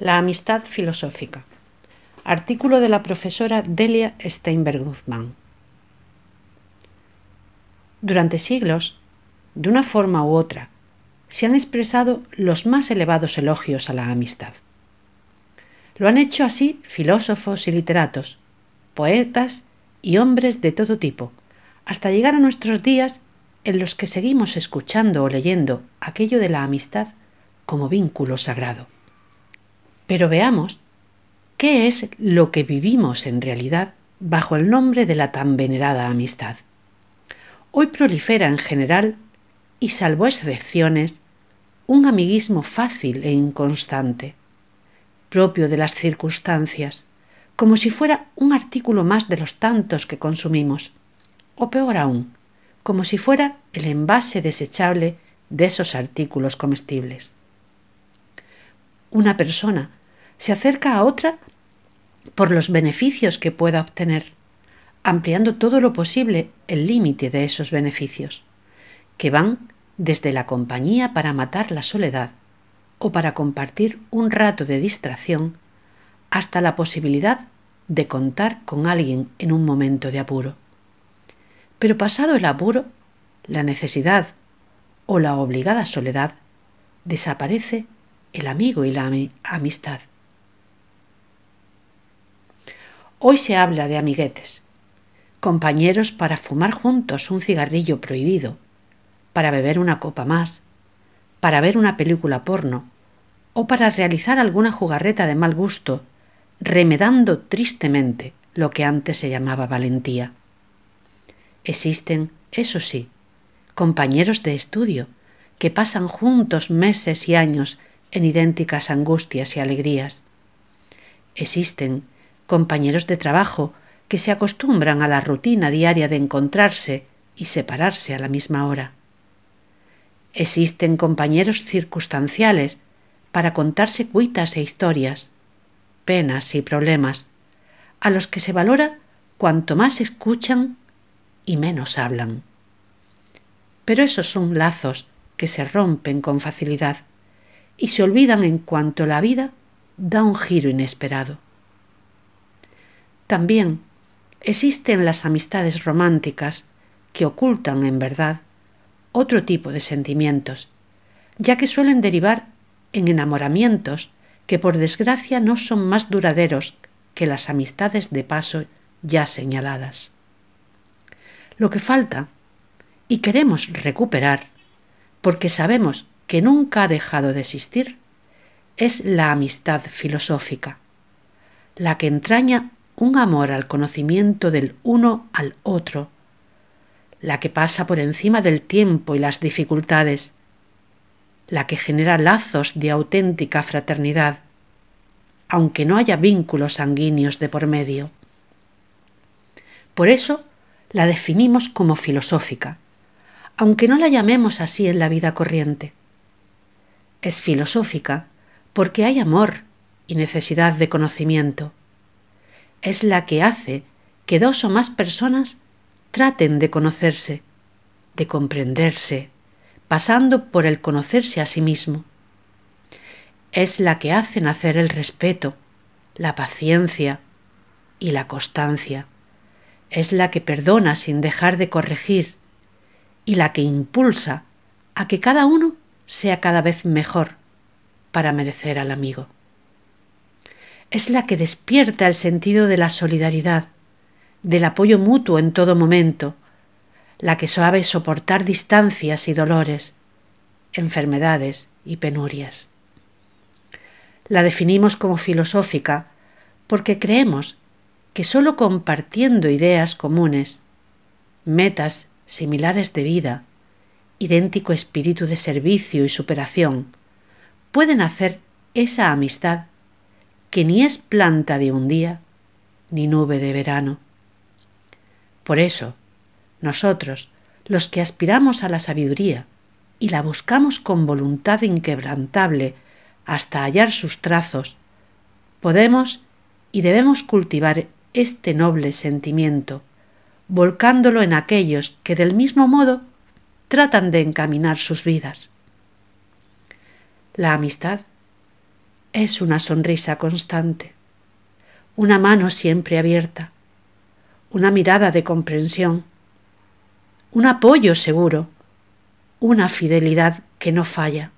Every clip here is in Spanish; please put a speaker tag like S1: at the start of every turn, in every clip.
S1: La amistad filosófica. Artículo de la profesora Delia Steinberg Guzmán. Durante siglos, de una forma u otra, se han expresado los más elevados elogios a la amistad. Lo han hecho así filósofos y literatos, poetas y hombres de todo tipo, hasta llegar a nuestros días en los que seguimos escuchando o leyendo aquello de la amistad como vínculo sagrado. Pero veamos qué es lo que vivimos en realidad bajo el nombre de la tan venerada amistad. Hoy prolifera en general, y salvo excepciones, un amiguismo fácil e inconstante, propio de las circunstancias, como si fuera un artículo más de los tantos que consumimos, o peor aún, como si fuera el envase desechable de esos artículos comestibles. Una persona se acerca a otra por los beneficios que pueda obtener, ampliando todo lo posible el límite de esos beneficios, que van desde la compañía para matar la soledad o para compartir un rato de distracción, hasta la posibilidad de contar con alguien en un momento de apuro. Pero pasado el apuro, la necesidad o la obligada soledad, desaparece el amigo y la amistad. Hoy se habla de amiguetes, compañeros para fumar juntos un cigarrillo prohibido, para beber una copa más, para ver una película porno o para realizar alguna jugarreta de mal gusto, remedando tristemente lo que antes se llamaba valentía. Existen, eso sí, compañeros de estudio que pasan juntos meses y años en idénticas angustias y alegrías. Existen compañeros de trabajo que se acostumbran a la rutina diaria de encontrarse y separarse a la misma hora. Existen compañeros circunstanciales para contarse cuitas e historias, penas y problemas, a los que se valora cuanto más escuchan y menos hablan. Pero esos son lazos que se rompen con facilidad y se olvidan en cuanto la vida da un giro inesperado. También existen las amistades románticas que ocultan en verdad otro tipo de sentimientos, ya que suelen derivar en enamoramientos que por desgracia no son más duraderos que las amistades de paso ya señaladas. Lo que falta, y queremos recuperar, porque sabemos que nunca ha dejado de existir, es la amistad filosófica, la que entraña un amor al conocimiento del uno al otro, la que pasa por encima del tiempo y las dificultades, la que genera lazos de auténtica fraternidad, aunque no haya vínculos sanguíneos de por medio. Por eso la definimos como filosófica, aunque no la llamemos así en la vida corriente. Es filosófica porque hay amor y necesidad de conocimiento, es la que hace que dos o más personas traten de conocerse, de comprenderse, pasando por el conocerse a sí mismo. Es la que hace nacer el respeto, la paciencia y la constancia. Es la que perdona sin dejar de corregir y la que impulsa a que cada uno sea cada vez mejor para merecer al amigo es la que despierta el sentido de la solidaridad, del apoyo mutuo en todo momento, la que sabe soportar distancias y dolores, enfermedades y penurias. La definimos como filosófica porque creemos que sólo compartiendo ideas comunes, metas similares de vida, idéntico espíritu de servicio y superación, pueden hacer esa amistad que ni es planta de un día, ni nube de verano. Por eso, nosotros, los que aspiramos a la sabiduría y la buscamos con voluntad inquebrantable hasta hallar sus trazos, podemos y debemos cultivar este noble sentimiento, volcándolo en aquellos que del mismo modo tratan de encaminar sus vidas. La amistad es una sonrisa constante, una mano siempre abierta, una mirada de comprensión, un apoyo seguro, una fidelidad que no falla.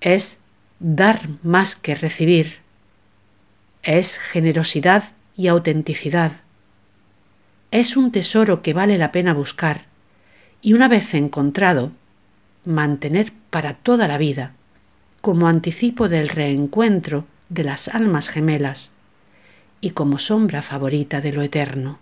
S1: Es dar más que recibir. Es generosidad y autenticidad. Es un tesoro que vale la pena buscar y una vez encontrado, mantener para toda la vida, como anticipo del reencuentro de las almas gemelas y como sombra favorita de lo eterno.